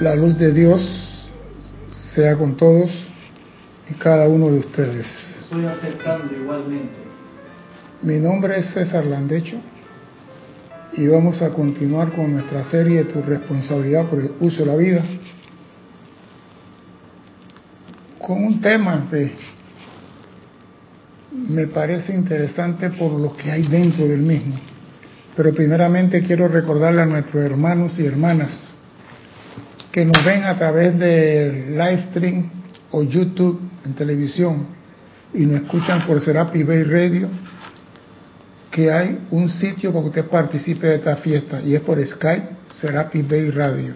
La luz de Dios sea con todos y cada uno de ustedes. Estoy aceptando igualmente. Mi nombre es César Landecho y vamos a continuar con nuestra serie Tu responsabilidad por el uso de la vida con un tema que me parece interesante por lo que hay dentro del mismo. Pero primeramente quiero recordarle a nuestros hermanos y hermanas que nos ven a través de live stream o YouTube en televisión y nos escuchan por Serapi Bay Radio, que hay un sitio para que usted participe de esta fiesta y es por Skype Serapi Bay Radio.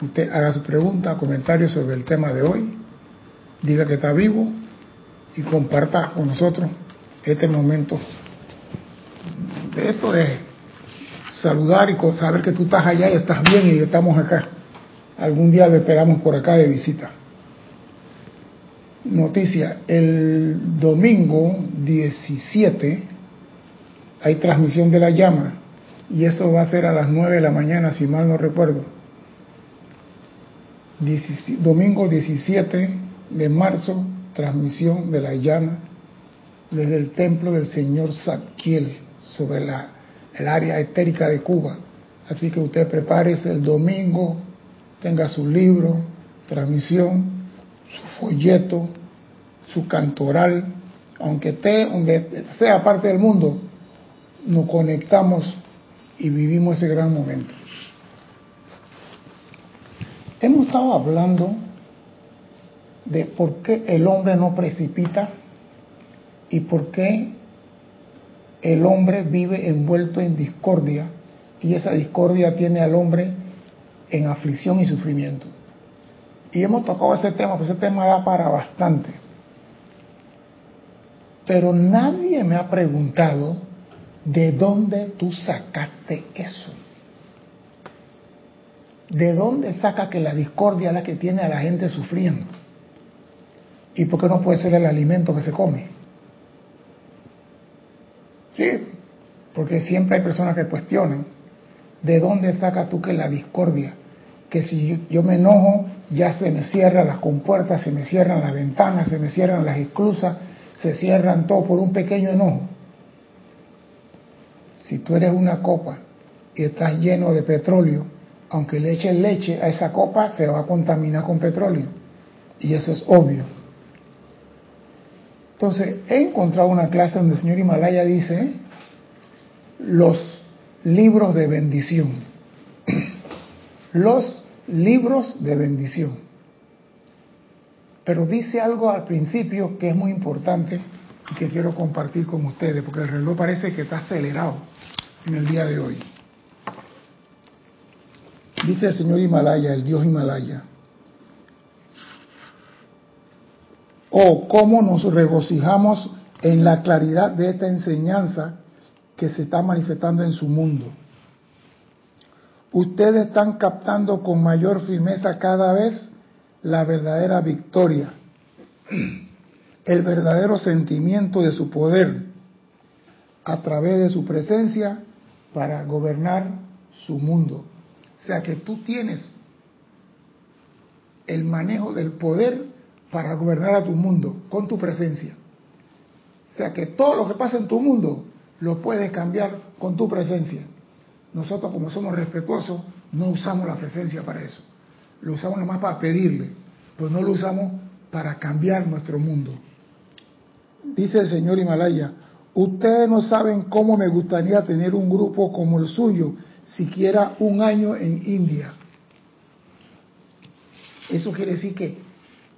Usted haga su pregunta, comentario sobre el tema de hoy, diga que está vivo y comparta con nosotros este momento de esto de saludar y saber que tú estás allá y estás bien y estamos acá. Algún día lo esperamos por acá de visita. Noticia, el domingo 17 hay transmisión de la llama y eso va a ser a las 9 de la mañana, si mal no recuerdo. domingo 17 de marzo, transmisión de la llama desde el templo del señor Zadkiel sobre la, el área etérica de Cuba. Así que usted prepárese el domingo tenga su libro, transmisión, su folleto, su cantoral, aunque esté donde sea parte del mundo, nos conectamos y vivimos ese gran momento. Hemos estado hablando de por qué el hombre no precipita y por qué el hombre vive envuelto en discordia y esa discordia tiene al hombre en aflicción y sufrimiento. Y hemos tocado ese tema, pues ese tema da para bastante. Pero nadie me ha preguntado de dónde tú sacaste eso. ¿De dónde saca que la discordia es la que tiene a la gente sufriendo? ¿Y por qué no puede ser el alimento que se come? Sí, porque siempre hay personas que cuestionan, ¿de dónde saca tú que la discordia que si yo me enojo, ya se me cierran las compuertas, se me cierran las ventanas, se me cierran las esclusas, se cierran todo por un pequeño enojo. Si tú eres una copa y estás lleno de petróleo, aunque le eches leche a esa copa, se va a contaminar con petróleo. Y eso es obvio. Entonces, he encontrado una clase donde el señor Himalaya dice los libros de bendición. Los libros de bendición. Pero dice algo al principio que es muy importante y que quiero compartir con ustedes, porque el reloj parece que está acelerado en el día de hoy. Dice el señor Himalaya, el dios Himalaya, oh, cómo nos regocijamos en la claridad de esta enseñanza que se está manifestando en su mundo ustedes están captando con mayor firmeza cada vez la verdadera victoria, el verdadero sentimiento de su poder a través de su presencia para gobernar su mundo. O sea que tú tienes el manejo del poder para gobernar a tu mundo con tu presencia. O sea que todo lo que pasa en tu mundo lo puedes cambiar con tu presencia. Nosotros como somos respetuosos no usamos la presencia para eso. Lo usamos nomás para pedirle, pues no lo usamos para cambiar nuestro mundo. Dice el señor Himalaya, ustedes no saben cómo me gustaría tener un grupo como el suyo, siquiera un año en India. Eso quiere decir que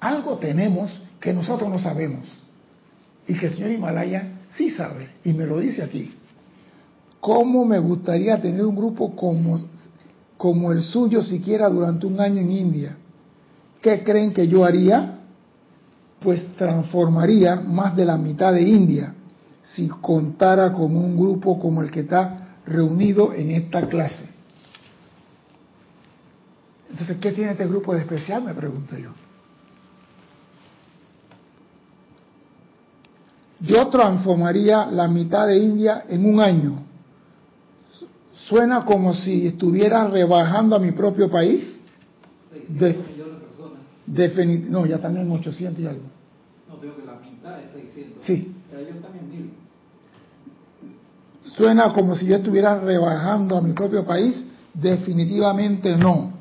algo tenemos que nosotros no sabemos y que el señor Himalaya sí sabe y me lo dice aquí. ¿Cómo me gustaría tener un grupo como, como el suyo siquiera durante un año en India? ¿Qué creen que yo haría? Pues transformaría más de la mitad de India si contara con un grupo como el que está reunido en esta clase. Entonces, ¿qué tiene este grupo de especial? Me pregunto yo. Yo transformaría la mitad de India en un año Suena como si estuviera rebajando a mi propio país. 600 millones de personas. no, ya también 800 y algo. No, digo que la mitad es 600. Sí. Yo también mil. Suena como si yo estuviera rebajando a mi propio país. Definitivamente no.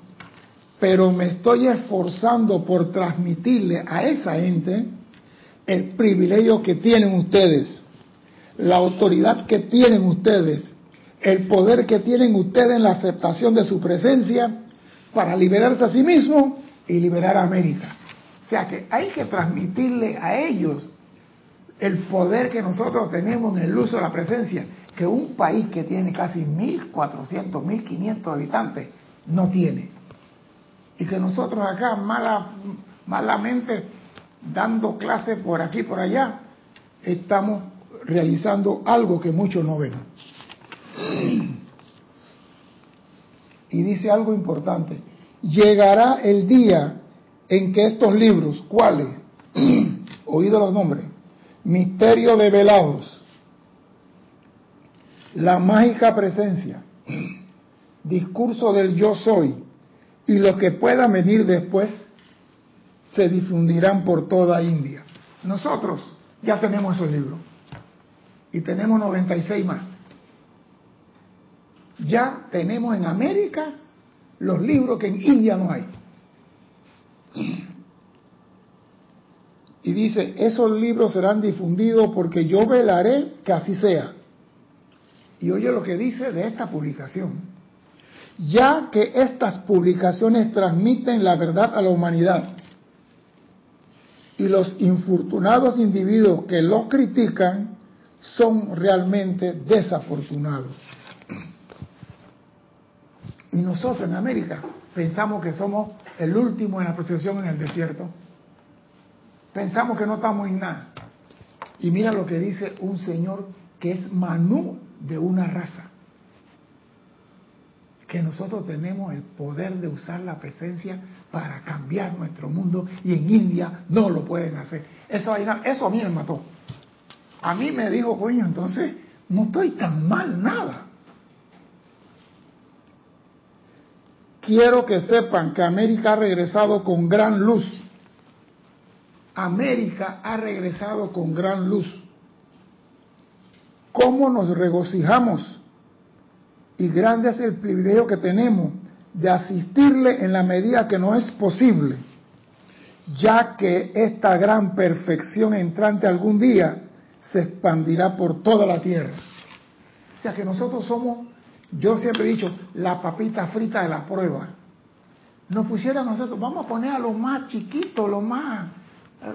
Pero me estoy esforzando por transmitirle a esa gente el privilegio que tienen ustedes, la autoridad que tienen ustedes, el poder que tienen ustedes en la aceptación de su presencia para liberarse a sí mismo y liberar a América. O sea que hay que transmitirle a ellos el poder que nosotros tenemos en el uso de la presencia, que un país que tiene casi 1.400, 1.500 habitantes no tiene. Y que nosotros acá mala, malamente dando clases por aquí y por allá, estamos realizando algo que muchos no ven. Y dice algo importante, llegará el día en que estos libros, ¿cuáles? Oído los nombres, Misterio de Velados, La Mágica Presencia, Discurso del Yo Soy y lo que pueda venir después, se difundirán por toda India. Nosotros ya tenemos esos libros y tenemos 96 más. Ya tenemos en América los libros que en India no hay. Y dice, esos libros serán difundidos porque yo velaré que así sea. Y oye lo que dice de esta publicación. Ya que estas publicaciones transmiten la verdad a la humanidad y los infortunados individuos que los critican son realmente desafortunados. Y nosotros en América pensamos que somos el último en la procesión en el desierto. Pensamos que no estamos en nada. Y mira lo que dice un señor que es Manú de una raza. Que nosotros tenemos el poder de usar la presencia para cambiar nuestro mundo y en India no lo pueden hacer. Eso, eso a mí me mató. A mí me dijo, coño, entonces no estoy tan mal nada. Quiero que sepan que América ha regresado con gran luz. América ha regresado con gran luz. ¿Cómo nos regocijamos? Y grande es el privilegio que tenemos de asistirle en la medida que no es posible, ya que esta gran perfección entrante algún día se expandirá por toda la tierra. O sea que nosotros somos yo siempre he dicho, la papita frita de la prueba. Nos pusieron nosotros, vamos a poner a los más chiquitos, los más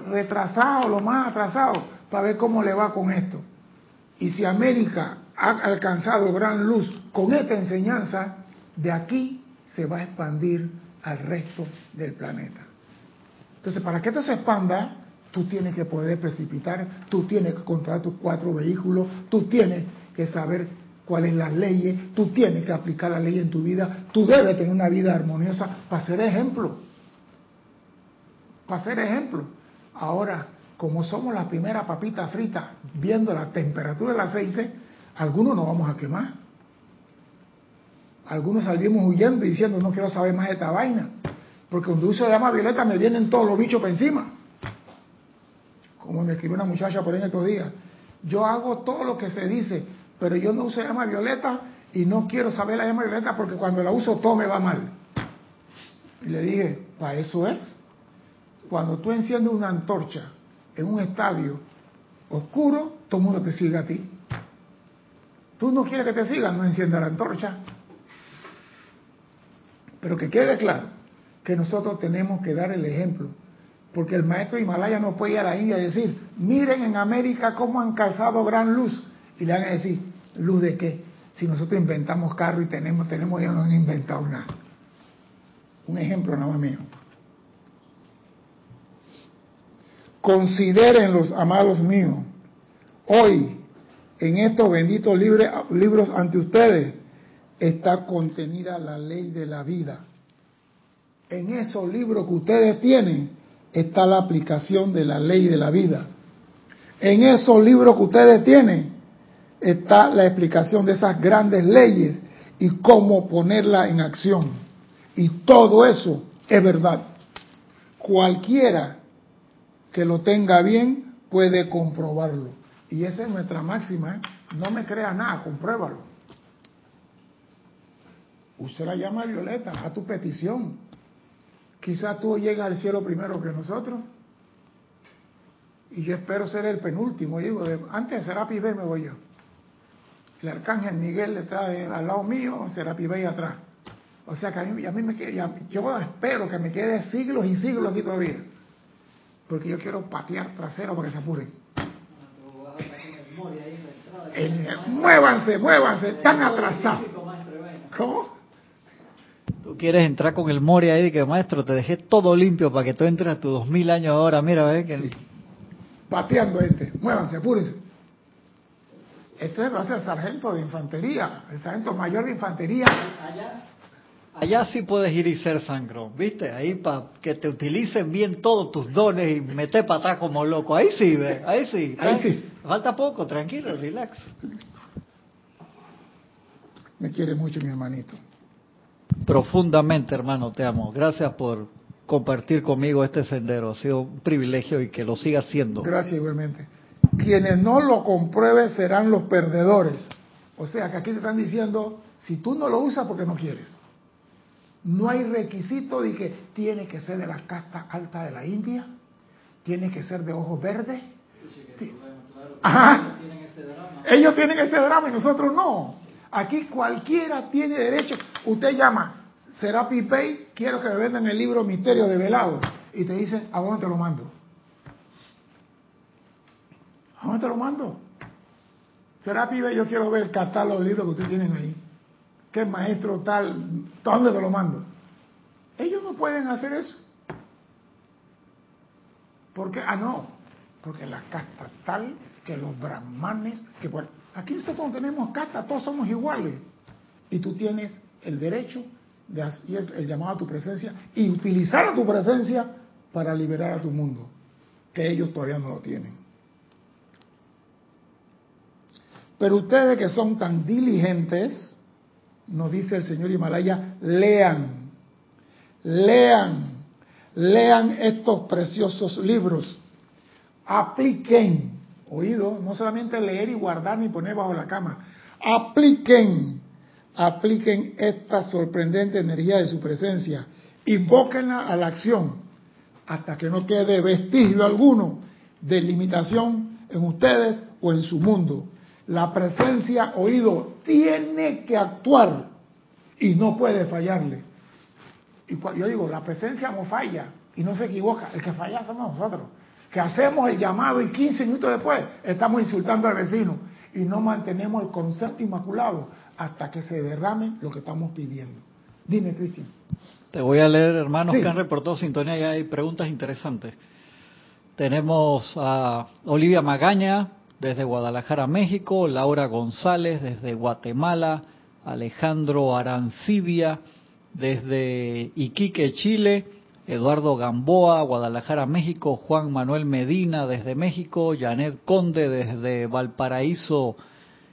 retrasados, los más atrasados, para ver cómo le va con esto. Y si América ha alcanzado gran luz con esta enseñanza, de aquí se va a expandir al resto del planeta. Entonces, para que esto se expanda, tú tienes que poder precipitar, tú tienes que controlar tus cuatro vehículos, tú tienes que saber cuáles las leyes, tú tienes que aplicar la ley en tu vida, tú debes tener una vida armoniosa para ser ejemplo. Para ser ejemplo. Ahora, como somos la primera papita frita, viendo la temperatura del aceite, algunos nos vamos a quemar. Algunos salimos huyendo diciendo, no quiero saber más de esta vaina. Porque cuando uso llama violeta me vienen todos los bichos para encima. Como me escribió una muchacha por ahí en estos días. Yo hago todo lo que se dice, pero yo no uso llama violeta y no quiero saber la llama violeta porque cuando la uso todo me va mal. Y le dije, para eso es. Cuando tú enciendes una antorcha en un estadio oscuro, todo el mundo te sigue a ti. Tú no quieres que te sigan, no encienda la antorcha. Pero que quede claro que nosotros tenemos que dar el ejemplo. Porque el maestro Himalaya no puede ir a la India y decir, miren en América cómo han causado gran luz. Y le van a decir, ¿Luz de qué? Si nosotros inventamos carro y tenemos, tenemos, ya no han inventado nada. Un ejemplo nada más mío. Consideren los amados míos, hoy en estos benditos libros ante ustedes está contenida la ley de la vida. En esos libros que ustedes tienen está la aplicación de la ley de la vida. En esos libros que ustedes tienen está la explicación de esas grandes leyes y cómo ponerla en acción. Y todo eso es verdad. Cualquiera que lo tenga bien puede comprobarlo. Y esa es nuestra máxima. ¿eh? No me crea nada, compruébalo. Usted la llama Violeta, a tu petición. Quizás tú llegas al cielo primero que nosotros. Y yo espero ser el penúltimo. Digo, antes de Serapi B me voy yo. El arcángel Miguel le trae al lado mío, Serapi B atrás. O sea que a mí, a mí me queda, yo espero que me quede siglos y siglos aquí todavía. Porque yo quiero patear trasero para que se apuren. muévanse, muévanse, están atrasados. ¿Cómo? Tú quieres entrar con el Mori ahí de que maestro, te dejé todo limpio para que tú entres a tus dos mil años ahora, mira, ve que... Pateando gente, muévanse, apúrense. Ese va a ser el sargento de infantería, el sargento mayor de infantería. Allá, allá sí puedes ir y ser sangro, ¿viste? Ahí para que te utilicen bien todos tus dones y meter para atrás como loco. Ahí sí, ve, ahí sí. Ahí sí. Falta poco, tranquilo, relax. Me quiere mucho mi hermanito. Profundamente, hermano, te amo. Gracias por compartir conmigo este sendero. Ha sido un privilegio y que lo siga haciendo. Gracias igualmente. Quienes no lo comprueben serán los perdedores. O sea que aquí te están diciendo, si tú no lo usas porque no quieres. No hay requisito de que tiene que ser de la casta alta de la India, tiene que ser de ojos verdes. Ajá. Ellos tienen este drama y nosotros no. Aquí cualquiera tiene derecho. Usted llama, será Pipey, quiero que me vendan el libro Misterio de Velado. Y te dicen, ¿a dónde te lo mando? ¿A dónde te lo mando? Será Pipey, yo quiero ver el catálogo de libros que ustedes tienen ahí. ¿Qué maestro tal? ¿A dónde te lo mando? Ellos no pueden hacer eso. ¿Por qué? Ah, no. Porque la casta tal que los brahmanes, que aquí nosotros no tenemos casta, todos somos iguales. Y tú tienes el derecho de hacer el llamado a tu presencia y utilizar a tu presencia para liberar a tu mundo, que ellos todavía no lo tienen. Pero ustedes que son tan diligentes, nos dice el señor Himalaya, lean, lean, lean estos preciosos libros, apliquen, oído, no solamente leer y guardar ni poner bajo la cama, apliquen, apliquen esta sorprendente energía de su presencia, invóquenla a la acción, hasta que no quede vestigio alguno de limitación en ustedes o en su mundo. La presencia, oído, tiene que actuar y no puede fallarle. Y yo digo, la presencia no falla y no se equivoca, el que falla somos nosotros que hacemos el llamado y 15 minutos después estamos insultando al vecino y no mantenemos el concepto inmaculado hasta que se derrame lo que estamos pidiendo. Dime, Cristian. Te voy a leer, hermanos, que han reportado sintonía y hay preguntas interesantes. Tenemos a Olivia Magaña desde Guadalajara, México, Laura González desde Guatemala, Alejandro Arancibia desde Iquique, Chile, Eduardo Gamboa, Guadalajara, México, Juan Manuel Medina desde México, Janet Conde desde Valparaíso,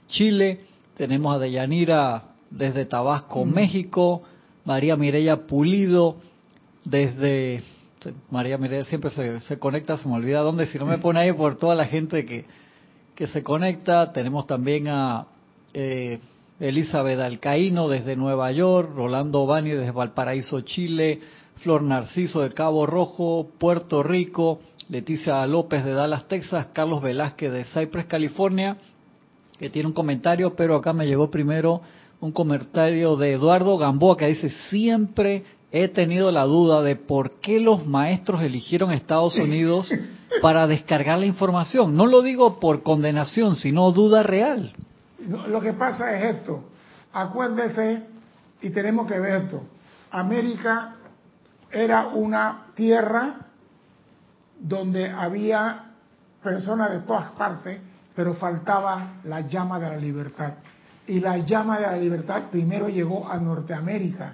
Chile, tenemos a Deyanira desde Tabasco, México, María Mireya Pulido desde María Mireya siempre se, conecta, se me olvida dónde, si no me pone ahí por toda la gente que, que se conecta, tenemos también a eh, Elizabeth Alcaíno desde Nueva York, Rolando Bani desde Valparaíso, Chile, Flor Narciso de Cabo Rojo, Puerto Rico, Leticia López de Dallas, Texas, Carlos Velázquez de Cypress, California, que tiene un comentario, pero acá me llegó primero un comentario de Eduardo Gamboa que dice, siempre he tenido la duda de por qué los maestros eligieron Estados Unidos para descargar la información. No lo digo por condenación, sino duda real. Lo que pasa es esto, acuérdese, y tenemos que ver esto, América era una tierra donde había personas de todas partes, pero faltaba la llama de la libertad. Y la llama de la libertad primero llegó a Norteamérica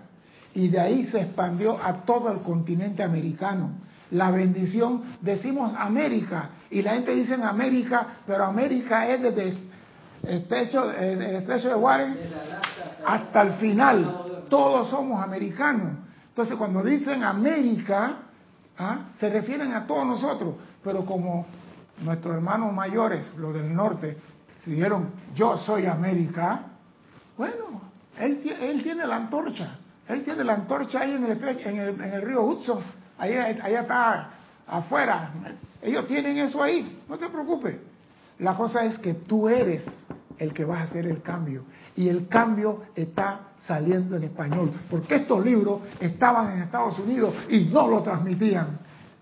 y de ahí se expandió a todo el continente americano. La bendición, decimos América, y la gente dice América, pero América es desde el estrecho, el estrecho de Warren hasta el final. Todos somos americanos Entonces, cuando dicen América, ¿ah? se refieren a todos nosotros, pero como nuestros hermanos mayores, los del norte, dijeron, yo soy América, bueno, él, él tiene la antorcha, él tiene la antorcha ahí en el, en en el río Hudson, ahí, allá está afuera, ellos tienen eso ahí, no te preocupes. La cosa es que tú eres el que vas a hacer el cambio. Y el cambio está saliendo en español. Porque estos libros estaban en Estados Unidos y no lo transmitían.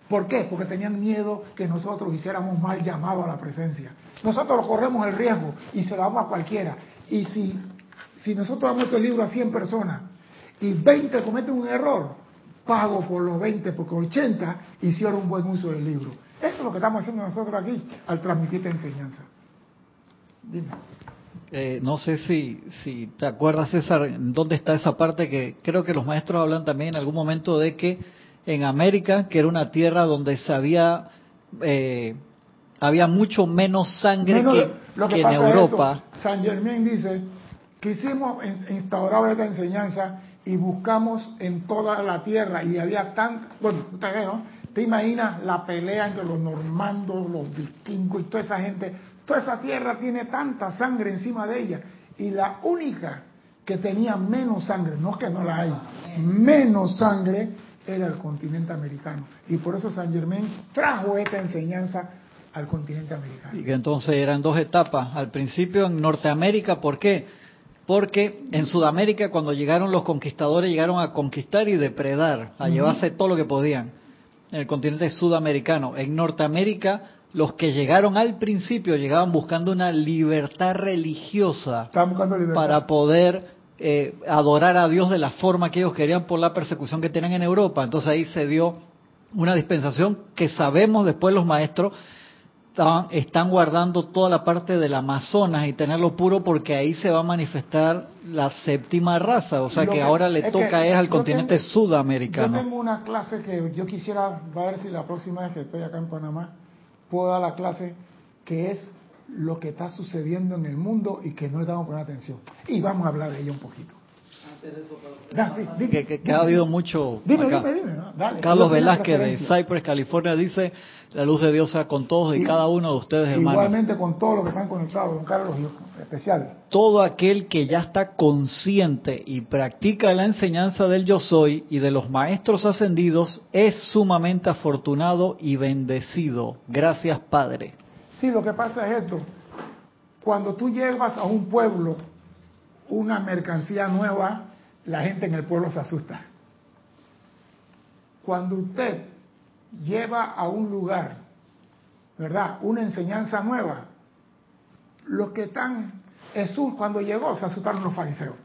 ¿Por qué? Porque tenían miedo que nosotros hiciéramos mal llamado a la presencia. Nosotros corremos el riesgo y se lo damos a cualquiera. Y si, si nosotros damos este libro a 100 personas y 20 cometen un error, pago por los 20 porque 80 hicieron un buen uso del libro. Eso es lo que estamos haciendo nosotros aquí al transmitir esta enseñanza. Dime. Eh, no sé si, si te acuerdas, César, dónde está esa parte que creo que los maestros hablan también en algún momento de que en América, que era una tierra donde se había, eh, había mucho menos sangre que, en Europa. San Germán dice, quisimos instaurar esta enseñanza y buscamos en toda la tierra y había tan, bueno, ¿Te imaginas la pelea entre los normandos, los vikingos y toda esa gente? Toda esa tierra tiene tanta sangre encima de ella. Y la única que tenía menos sangre, no es que no la hay, menos sangre, era el continente americano. Y por eso San Germán trajo esta enseñanza al continente americano. Y que entonces eran dos etapas. Al principio en Norteamérica, ¿por qué? Porque en Sudamérica cuando llegaron los conquistadores llegaron a conquistar y depredar, a llevarse todo lo que podían en el continente sudamericano. En Norteamérica, los que llegaron al principio llegaban buscando una libertad religiosa para poder eh, adorar a Dios de la forma que ellos querían por la persecución que tenían en Europa. Entonces ahí se dio una dispensación que sabemos después los maestros están, guardando toda la parte del Amazonas y tenerlo puro porque ahí se va a manifestar la séptima raza, o sea que, ahora le toca es al continente sudamericano. Yo tengo una clase que yo quisiera ver si la próxima vez que estoy acá en Panamá puedo dar la clase que es lo que está sucediendo en el mundo y que no le damos poner atención. Y vamos a hablar de ello un poquito. Que, ha habido mucho. Carlos Velázquez de Cypress, California, dice: La luz de Dios sea con todos y, cada uno de ustedes, hermanos. Igualmente con todos los que están conectados, don Carlos, especial. Todo aquel que ya está consciente y practica la enseñanza del Yo Soy y de los maestros ascendidos es sumamente afortunado y bendecido. Gracias, Padre. Sí, lo que pasa es esto. Cuando tú llevas a un pueblo una mercancía nueva, la gente en el pueblo se asusta. Cuando usted lleva a un lugar, ¿verdad? Una enseñanza nueva, los que están, Jesús cuando llegó se asustaron los fariseos.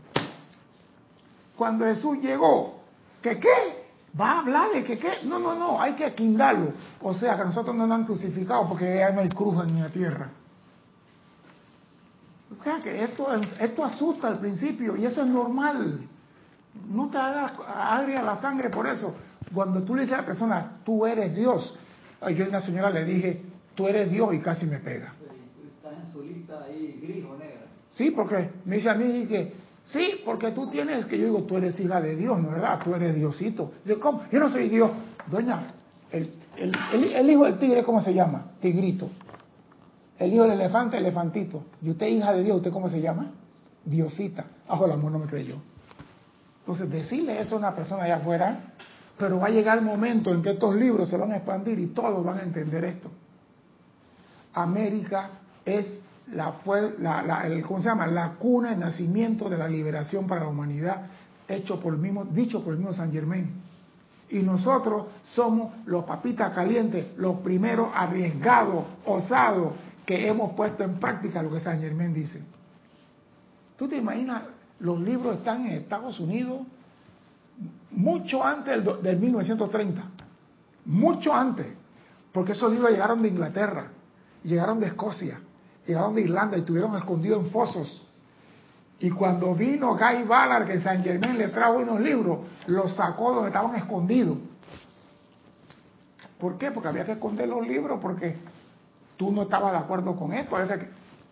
Cuando Jesús llegó, ¿que qué? ¿Va a hablar de que qué? No, no, no, hay que quindarlo. O sea, que nosotros no nos han crucificado porque ya no hay cruz en la tierra. O sea que esto, esto asusta al principio y eso es normal. No te hagas agria la sangre por eso. Cuando tú le dices a la persona, tú eres Dios. Yo a una señora le dije, tú eres Dios y casi me pega. Estás en su lista ahí, gris o negra. Sí, porque me dice a mí que, sí, porque tú tienes, que yo digo, tú eres hija de Dios, ¿no verdad? Tú eres Diosito. Yo, ¿cómo? Yo no soy Dios. Doña, el, el hijo del tigre, ¿cómo se llama? Tigrito. El hijo del elefante, elefantito. Y usted, hija de Dios, ¿usted cómo se llama? Diosita. Ajo, el amor no me creyó. Entonces, decirle eso a una persona allá afuera, pero va a llegar el momento en que estos libros se van a expandir y todos van a entender esto. América es la, fue, la, el, ¿cómo se llama? la cuna, el nacimiento de la liberación para la humanidad, hecho por el mismo, dicho por el mismo San Germán. Y nosotros somos los papitas calientes, los primeros arriesgados, osados, que hemos puesto en práctica lo que San Germán dice. ¿Tú te imaginas los libros están en Estados Unidos mucho antes del, 1930, mucho antes, porque esos libros llegaron de Inglaterra, llegaron de Escocia, llegaron de Irlanda y estuvieron escondidos en fosos. Y cuando vino Guy Ballard, que San Germán le trajo unos libros, los sacó donde estaban escondidos. ¿Por qué? Porque había que esconder los libros porque tú no estabas de acuerdo con esto.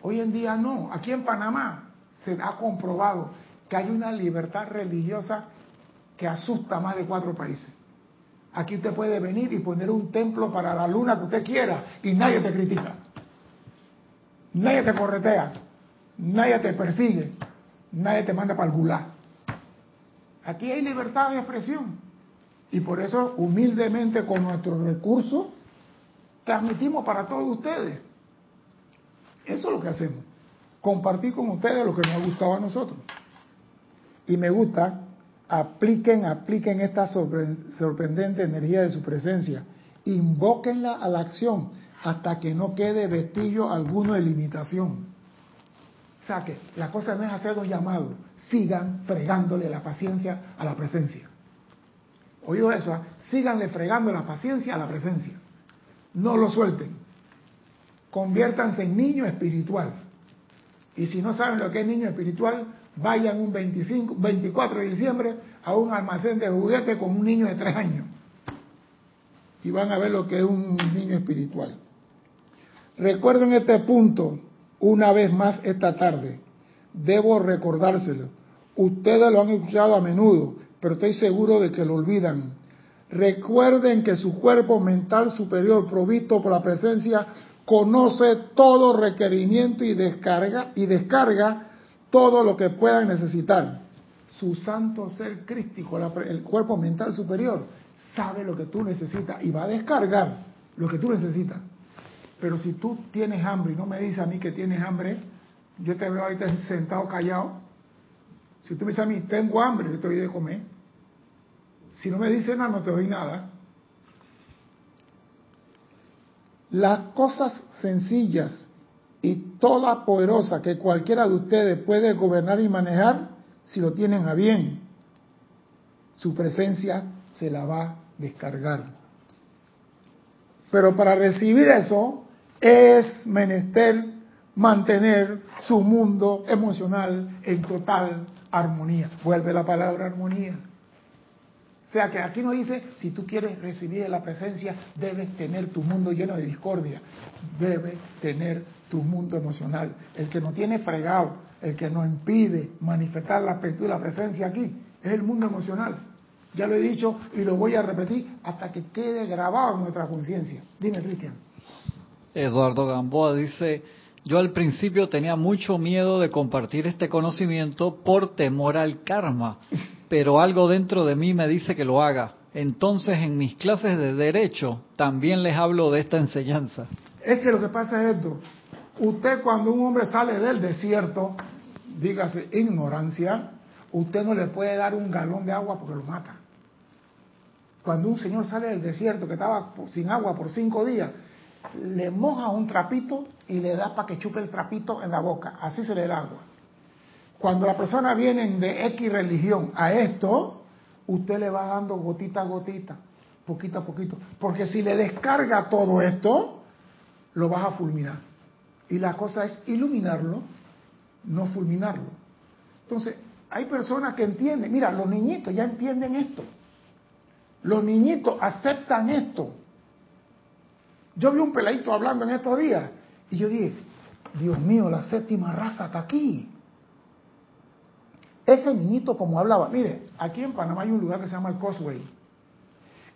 Hoy en día no. Aquí en Panamá se ha comprobado que hay una libertad religiosa que asusta a más de cuatro países. Aquí usted puede venir y poner un templo para la luna que usted quiera y nadie te critica. Nadie te corretea, nadie te persigue, nadie te manda para el gulag. Aquí hay libertad de expresión. Y por eso, humildemente, con nuestros recursos, transmitimos para todos ustedes. Eso es lo que hacemos. Compartir con ustedes lo que nos ha gustado a nosotros. Y me gusta, apliquen, apliquen esta sorprendente energía de su presencia. Invóquenla a la acción hasta que no quede vestigio alguno de limitación. O sea que la cosa no es hacer un llamado, sigan fregándole la paciencia a la presencia. Oído eso, ¿ah? síganle fregando la paciencia a la presencia. No lo suelten. Conviértanse en niño espiritual. Y si no saben lo que es niño espiritual, vayan un 25, 24 de diciembre a un almacén de juguetes con un niño de tres años. Y van a ver lo que es un niño espiritual. Recuerden este punto una vez más esta tarde. Debo recordárselo. Ustedes lo han escuchado a menudo, pero estoy seguro de que lo olvidan. Recuerden que su cuerpo mental superior, provisto por la presencia, conoce todo requerimiento y descarga y descarga todo lo que puedan necesitar. Su santo ser crístico, el cuerpo mental superior, sabe lo que tú necesitas y va a descargar lo que tú necesitas. Pero si tú tienes hambre y no me dices a mí que tienes hambre, yo te veo ahí sentado callado. Si tú me dices a mí, tengo hambre, yo te doy de comer. Si no me dices nada, no te doy nada. Las cosas sencillas y toda poderosa que cualquiera de ustedes puede gobernar y manejar, si lo tienen a bien, su presencia se la va a descargar. Pero para recibir eso, es menester mantener su mundo emocional en total armonía. Vuelve la palabra armonía. O sea que aquí nos dice, si tú quieres recibir la presencia, debes tener tu mundo lleno de discordia. Debes tener tu mundo emocional. El que no tiene fregado, el que nos impide manifestar la la presencia aquí, es el mundo emocional. Ya lo he dicho y lo voy a repetir hasta que quede grabado en nuestra conciencia. Dime, Cristian. Eduardo Gamboa dice, yo al principio tenía mucho miedo de compartir este conocimiento por temor al karma, pero algo dentro de mí me dice que lo haga. Entonces en mis clases de derecho también les hablo de esta enseñanza. Es que lo que pasa es esto. Usted cuando un hombre sale del desierto, dígase ignorancia, usted no le puede dar un galón de agua porque lo mata. Cuando un señor sale del desierto que estaba sin agua por cinco días, le moja un trapito y le da para que chupe el trapito en la boca. Así se le da agua. Cuando la persona viene de X religión a esto, usted le va dando gotita a gotita, poquito a poquito. Porque si le descarga todo esto, lo vas a fulminar. Y la cosa es iluminarlo, no fulminarlo. Entonces, hay personas que entienden, mira, los niñitos ya entienden esto. Los niñitos aceptan esto. Yo vi un peladito hablando en estos días y yo dije, Dios mío, la séptima raza está aquí. Ese niñito como hablaba, mire, aquí en Panamá hay un lugar que se llama el Cosway.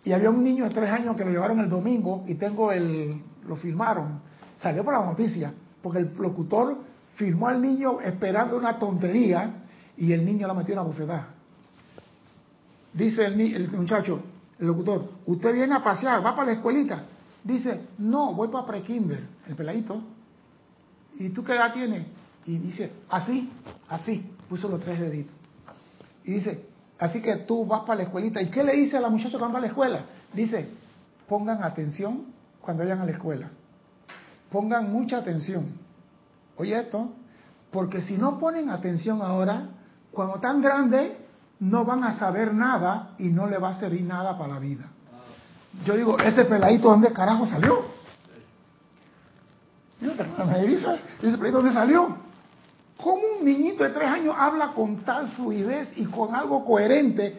Y había un niño de tres años que lo llevaron el domingo y tengo el, lo filmaron. Salió por la noticia, porque el locutor filmó al niño esperando una tontería y el niño la metió en la bufetada. Dice el, el muchacho, el locutor, usted viene a pasear, va para la escuelita. Dice, no, voy para pre-kinder, el peladito. ¿Y tú qué edad tienes? Y dice, así, así, puso los tres deditos. Y dice, así que tú vas para la escuelita. ¿Y qué le dice a la muchacha cuando va a la escuela? Dice, pongan atención cuando vayan a la escuela. Pongan mucha atención. Oye esto, porque si no ponen atención ahora, cuando están grandes, no van a saber nada y no le va a servir nada para la vida. Yo digo, ese peladito, ¿dónde carajo salió? ese ¿dónde salió? ¿Cómo un niñito de tres años habla con tal fluidez y con algo coherente?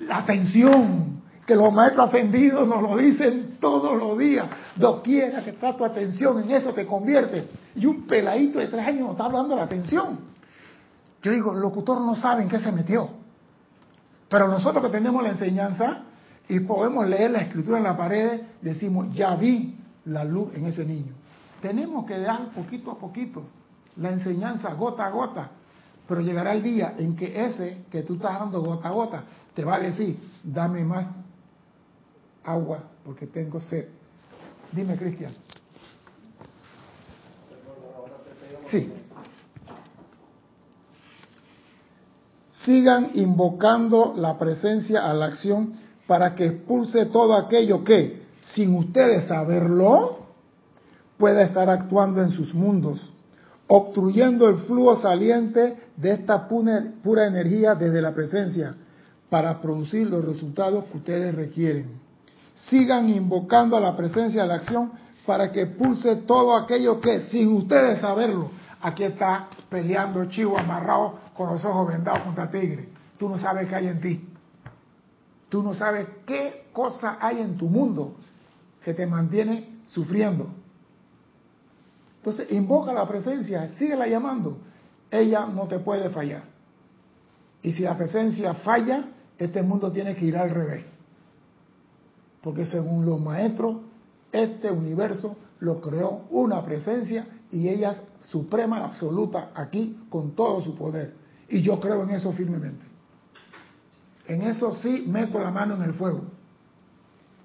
La atención, que los maestros ascendidos nos lo dicen todos los días. Doquiera que está tu atención, en eso te convierte. Y un peladito de tres años nos está hablando de la atención. Yo digo, el locutor no sabe en qué se metió. Pero nosotros que tenemos la enseñanza y podemos leer la escritura en la pared, decimos, ya vi la luz en ese niño. Tenemos que dar poquito a poquito la enseñanza gota a gota, pero llegará el día en que ese que tú estás dando gota a gota te va a decir, dame más agua porque tengo sed. Dime, Cristian. Sí. Sigan invocando la presencia a la acción para que expulse todo aquello que, sin ustedes saberlo, pueda estar actuando en sus mundos, obstruyendo el flujo saliente de esta pura energía desde la presencia para producir los resultados que ustedes requieren. Sigan invocando a la presencia de la acción para que pulse todo aquello que, sin ustedes saberlo, aquí está peleando chivo amarrado con los ojos vendados contra tigre. Tú no sabes qué hay en ti. Tú no sabes qué cosa hay en tu mundo que te mantiene sufriendo. Entonces, invoca la presencia, síguela llamando. Ella no te puede fallar. Y si la presencia falla, este mundo tiene que ir al revés. Porque según los maestros, este universo lo creó una presencia y ella es suprema, absoluta, aquí con todo su poder. Y yo creo en eso firmemente. En eso sí meto la mano en el fuego.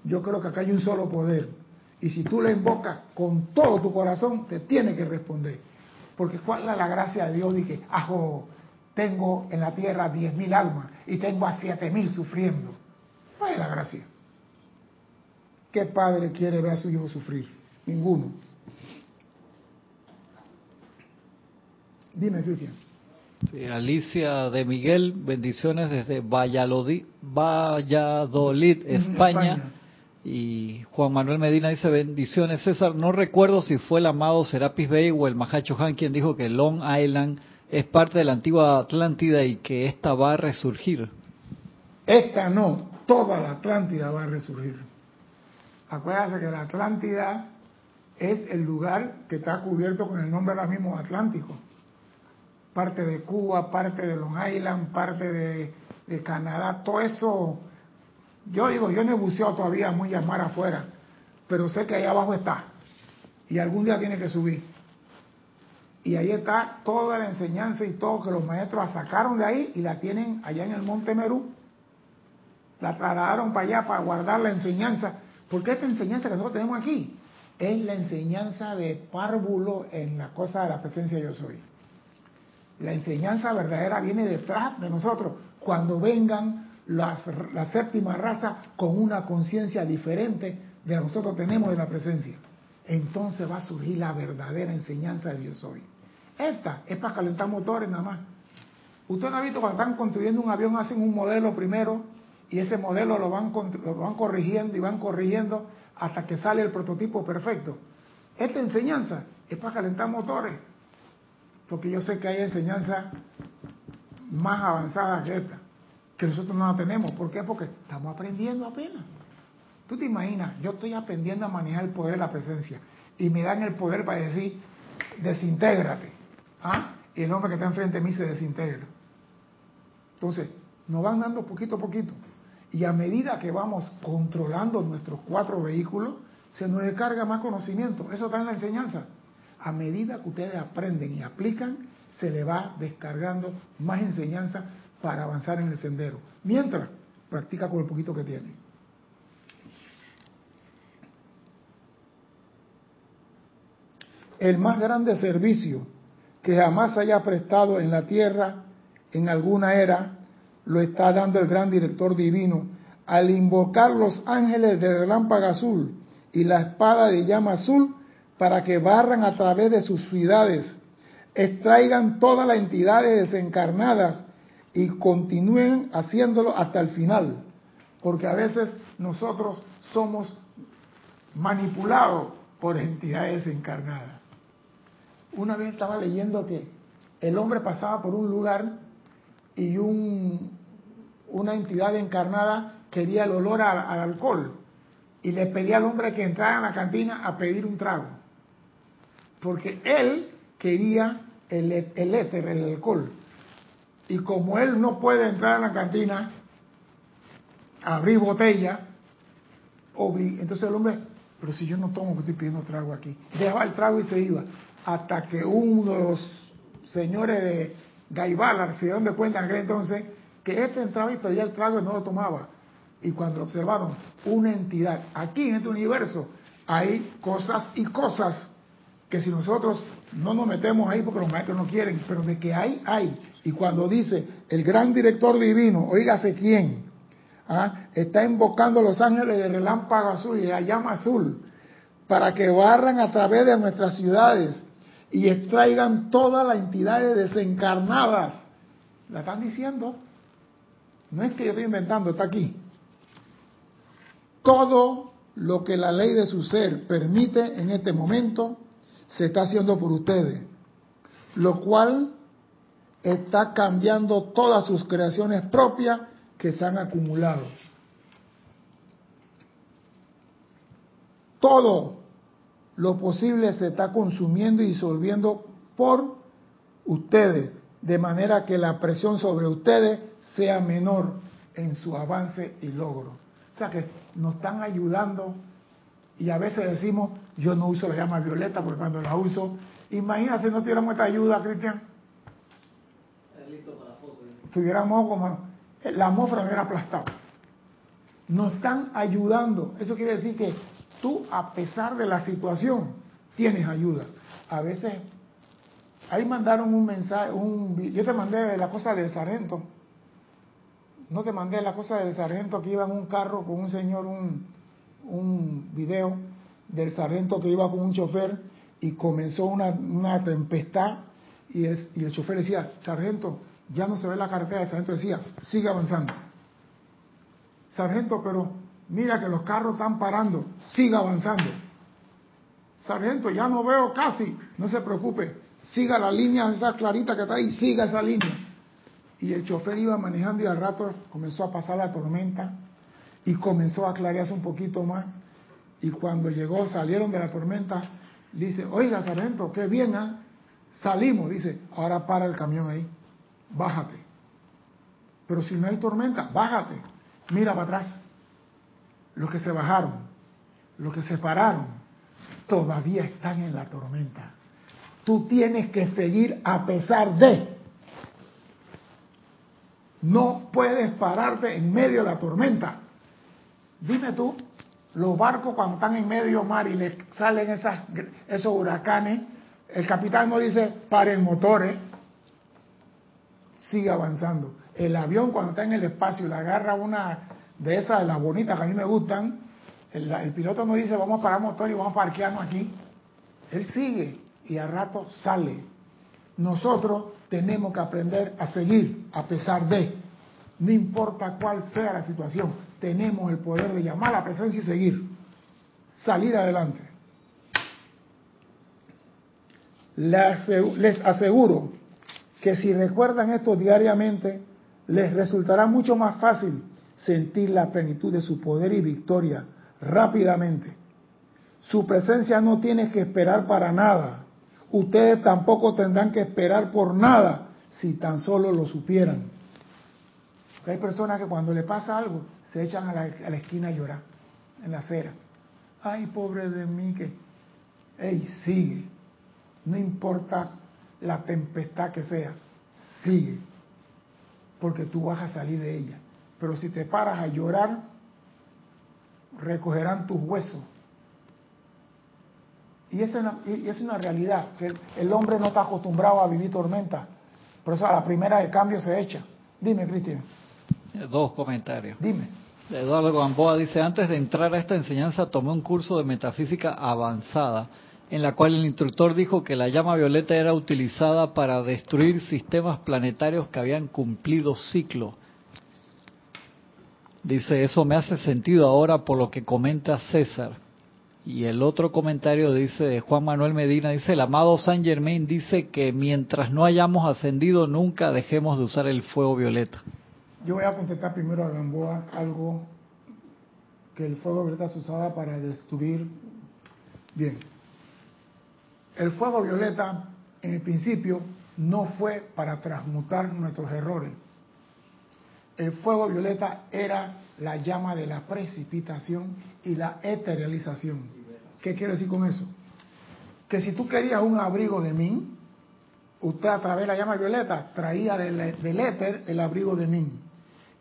Yo creo que acá hay un solo poder. Y si tú le invocas con todo tu corazón, te tiene que responder. Porque cuál es la gracia de Dios que, ajo, tengo en la tierra diez mil almas y tengo a siete mil sufriendo. ¿Cuál es la gracia? ¿Qué padre quiere ver a su hijo sufrir? Ninguno. Dime, Cristian. Alicia de Miguel, bendiciones desde Valladolid, Valladolid España. Y Juan Manuel Medina dice bendiciones. César, no recuerdo si fue el amado Serapis Bey o el Mahacho Han quien dijo que Long Island es parte de la antigua Atlántida y que esta va a resurgir. Esta no, toda la Atlántida va a resurgir. Acuérdense que la Atlántida es el lugar que está cubierto con el nombre ahora mismo Atlántico parte de Cuba, parte de Long Island, parte de, Canadá, todo eso. Yo digo, yo no he buceado todavía muy a mar afuera, pero sé que ahí abajo está. Y algún día tiene que subir. Y ahí está toda la enseñanza y todo que los maestros la sacaron de ahí y la tienen allá en el Monte Merú. La trasladaron para allá para guardar la enseñanza. Porque esta enseñanza que nosotros tenemos aquí es la enseñanza de párvulo en la cosa de la presencia yo soy. La enseñanza verdadera viene detrás de nosotros. Cuando vengan la, séptima raza con una conciencia diferente de la que nosotros tenemos de la presencia, entonces va a surgir la verdadera enseñanza de Dios hoy. Esta es para calentar motores nada más. Usted no ha visto cuando están construyendo un avión, hacen un modelo primero y ese modelo lo van, lo van corrigiendo y van corrigiendo hasta que sale el prototipo perfecto. Esta enseñanza es para calentar motores porque yo sé que hay enseñanza más avanzada que esta, que nosotros no la tenemos. ¿Por qué? Porque estamos aprendiendo apenas. Tú te imaginas, yo estoy aprendiendo a manejar el poder de la presencia y me dan el poder para decir, desintégrate. ¿Ah? Y el hombre que está enfrente de mí se desintegra. Entonces, nos van dando poquito a poquito. Y a medida que vamos controlando nuestros cuatro vehículos, se nos descarga más conocimiento. Eso está en la enseñanza a medida que ustedes aprenden y aplican, se le va descargando más enseñanza para avanzar en el sendero. Mientras, practica con el poquito que tiene. El más grande servicio que jamás haya prestado en la tierra en alguna era, lo está dando el gran director divino al invocar los ángeles del relámpago azul y la espada de llama azul para que barran a través de sus ciudades, extraigan todas las entidades desencarnadas y continúen haciéndolo hasta el final, porque a veces nosotros somos manipulados por entidades desencarnadas. Una vez estaba leyendo que el hombre pasaba por un lugar y un, una entidad encarnada quería el olor al alcohol y le pedía al hombre que entrara en la cantina a pedir un trago porque él quería el, el éter, el alcohol. Y como él no puede entrar a la cantina, abrir botella, entonces el hombre, pero si yo no tomo, que estoy pidiendo trago aquí, dejaba el trago y se iba, hasta que uno de los señores de Gaibalar se dieron de cuenta en aquel entonces que este entraba y pedía el trago y no lo tomaba. Y cuando observaron una entidad, aquí en este universo hay cosas y cosas que si nosotros no nos metemos ahí porque los maestros no quieren, pero de que hay, hay. Y cuando dice el gran director divino, oígase quién, ¿ah? está invocando a los ángeles del relámpago azul y la llama azul para que barran a través de nuestras ciudades y extraigan todas las entidades desencarnadas. La están diciendo. No es que yo estoy inventando, está aquí. Todo lo que la ley de su ser permite en este momento se está haciendo por ustedes, lo cual está cambiando todas sus creaciones propias que se han acumulado. Todo lo posible se está consumiendo y disolviendo por ustedes, de manera que la presión sobre ustedes sea menor en su avance y logro. O sea que nos están ayudando y a veces decimos, yo no uso la llama violeta porque cuando la uso, imagínate no tuviéramos esta ayuda, Cristian. Tuviéramos como, la atmósfera me hubiera aplastado. Nos están ayudando. Eso quiere decir que tú, a pesar de la situación, tienes ayuda. A veces, ahí mandaron un mensaje, un, yo te mandé la cosa del sargento. No te mandé la cosa del sargento que iba en un carro con un señor, un, un video del sargento que iba con un chofer y comenzó una, tempestad y el, y el chofer decía, sargento, ya no se ve la carretera, el sargento decía, sigue avanzando. Sargento, pero mira que los carros están parando, siga avanzando. Sargento, ya no veo casi, no se preocupe, siga la línea esa clarita que está ahí, siga esa línea. Y el chofer iba manejando y al rato comenzó a pasar la tormenta y comenzó a aclararse un poquito más. Y cuando llegó, salieron de la tormenta, dice, oiga, sargento, qué bien, ¿ah? Salimos, dice, ahora para el camión ahí, bájate. Pero si no hay tormenta, bájate, mira para atrás. Los que se bajaron, los que se pararon, todavía están en la tormenta. Tú tienes que seguir a pesar de. No puedes pararte en medio de la tormenta. Dime tú, los barcos cuando están en medio mar y les salen esas, esos huracanes, el capitán no dice paren motores, sigue avanzando. El avión cuando está en el espacio le agarra una de esas de las bonitas que a mí me gustan, el, el piloto no dice vamos a parar motor y vamos a parquearnos aquí. Él sigue y al rato sale. Nosotros tenemos que aprender a seguir a pesar de, no importa cuál sea la situación tenemos el poder de llamar a la presencia y seguir, salir adelante. Les aseguro que si recuerdan esto diariamente, les resultará mucho más fácil sentir la plenitud de su poder y victoria rápidamente. Su presencia no tiene que esperar para nada. Ustedes tampoco tendrán que esperar por nada si tan solo lo supieran. hay personas que cuando le pasa algo se echan a la, esquina a llorar, en la acera. Ay, pobre de mí que... Ey, sigue. No importa la tempestad que sea, sigue. Porque tú vas a salir de ella. Pero si te paras a llorar, recogerán tus huesos. Y esa es una, y es una realidad, que el, hombre no está acostumbrado a vivir tormenta. Por eso a la primera de cambio se echa. Dime, Cristian. Dos comentarios. Dime. Eduardo Gamboa dice, antes de entrar a esta enseñanza tomé un curso de metafísica avanzada, en la cual el instructor dijo que la llama violeta era utilizada para destruir sistemas planetarios que habían cumplido ciclo. Dice, eso me hace sentido ahora por lo que comenta César. Y el otro comentario dice de Juan Manuel Medina, dice, el amado Saint Germain dice que mientras no hayamos ascendido nunca dejemos de usar el fuego violeta. Yo voy a contestar primero a Gamboa algo que el fuego violeta se usaba para destruir. Bien, el fuego violeta en el principio no fue para transmutar nuestros errores. El fuego violeta era la llama de la precipitación y la eterialización. ¿Qué quiere decir con eso? Que si tú querías un abrigo de Min, usted a través de la llama violeta traía del, del éter el abrigo de Min.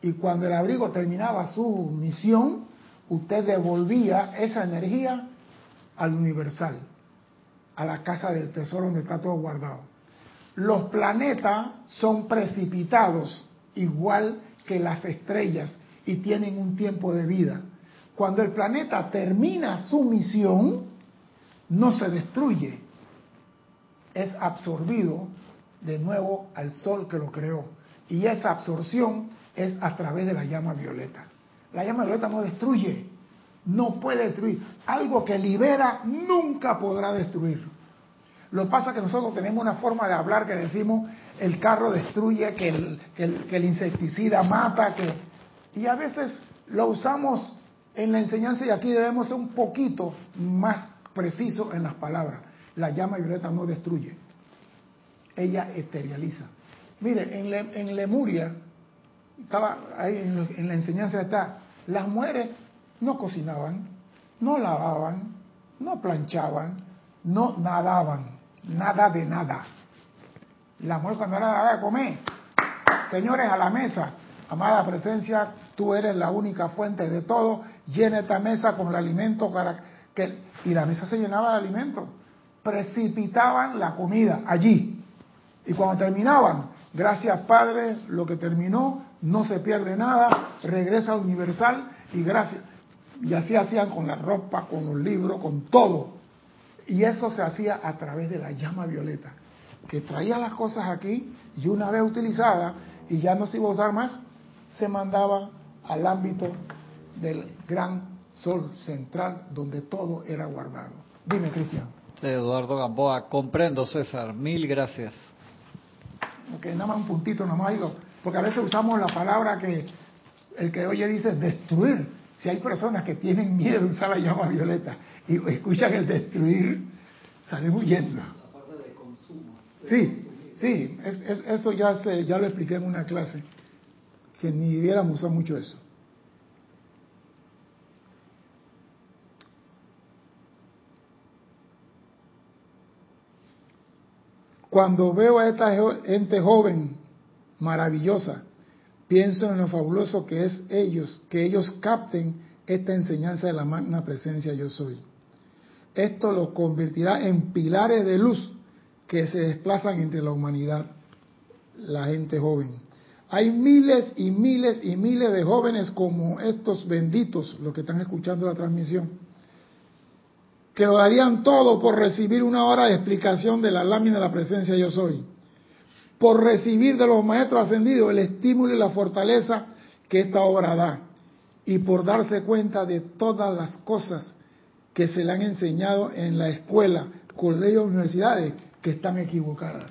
Y cuando el abrigo terminaba su misión, usted devolvía esa energía al universal, a la casa del tesoro donde está todo guardado. Los planetas son precipitados igual que las estrellas y tienen un tiempo de vida. Cuando el planeta termina su misión, no se destruye, es absorbido de nuevo al sol que lo creó. Y esa absorción es a través de la llama violeta. La llama violeta no destruye, no puede destruir. Algo que libera nunca podrá destruir. Lo que pasa es que nosotros tenemos una forma de hablar que decimos el carro destruye, que el, que el insecticida mata, que... Y a veces lo usamos en la enseñanza y aquí debemos ser un poquito más precisos en las palabras. La llama violeta no destruye, ella esteriliza. Mire, en, Lemuria, estaba ahí en, la enseñanza está, las mujeres no cocinaban, no lavaban, no planchaban, no nadaban, nada de nada. La mujer cuando era la de comer, señores a la mesa, amada presencia, tú eres la única fuente de todo, llena esta mesa con el alimento que y la mesa se llenaba de alimento. Precipitaban la comida allí. Y cuando terminaban, gracias Padre, lo que terminó, no se pierde nada, regresa al universal y gracias. Y así hacían con la ropa, con los libros, con todo. Y eso se hacía a través de la llama violeta, que traía las cosas aquí y una vez utilizada y ya no se iba a usar más, se mandaba al ámbito del gran sol central donde todo era guardado. Dime, Cristian. Eduardo Gamboa, comprendo, César. Mil gracias. Ok, nada más un puntito, nada más digo, porque a veces usamos la palabra que el que oye dice destruir. Si hay personas que tienen miedo de usar la llama violeta y escuchan el destruir, salen huyendo. La parte de consumo. sí, sí, eso ya, se, ya lo expliqué en una clase, que ni debiéramos usar mucho eso. Cuando veo a esta gente joven, maravillosa, pienso en lo fabuloso que es ellos, que ellos capten esta enseñanza de la magna presencia yo soy. Esto los convertirá en pilares de luz que se desplazan entre la humanidad, la gente joven. Hay miles y miles y miles de jóvenes como estos benditos, los que están escuchando la transmisión, que lo darían todo por recibir una hora de explicación de la lámina de la presencia yo soy, por recibir de los maestros ascendidos el estímulo y la fortaleza que esta obra da, y por darse cuenta de todas las cosas que se le han enseñado en la escuela, colegios, universidades, que están equivocadas.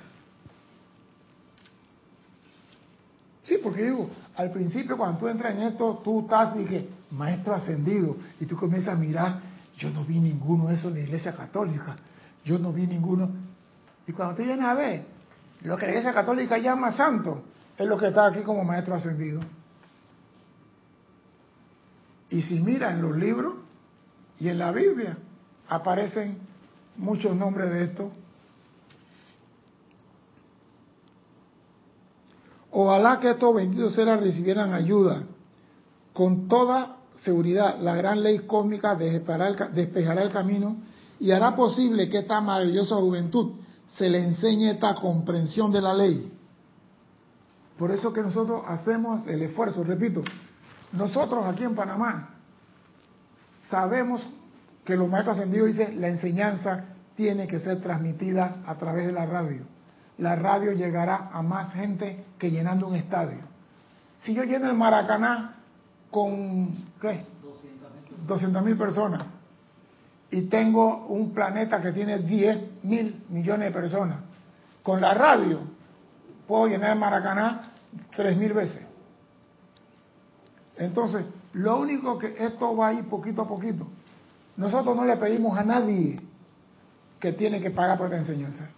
Sí, porque digo, al principio cuando tú entras en esto, tú estás y que maestro ascendido, y tú comienzas a mirar yo no vi ninguno de esos en la iglesia católica. Yo no vi ninguno. Y cuando te vienes a ver, lo que la iglesia católica llama santo es lo que está aquí como maestro ascendido. Y si miran en los libros y en la Biblia, aparecen muchos nombres de esto. Ojalá que estos benditos seres recibieran ayuda con toda seguridad, la gran ley cósmica despejará el camino y hará posible que esta maravillosa juventud se le enseñe esta comprensión de la ley. Por eso que nosotros hacemos el esfuerzo, repito, nosotros aquí en Panamá sabemos que los maestros ascendidos dicen la enseñanza tiene que ser transmitida a través de la radio. La radio llegará a más gente que llenando un estadio. Si yo lleno el Maracaná con ¿qué? 200 mil personas y tengo un planeta que tiene 10 mil millones de personas. Con la radio puedo llenar Maracaná 3 mil veces. Entonces, lo único que esto va a ir poquito a poquito. Nosotros no le pedimos a nadie que tiene que pagar por esta enseñanza.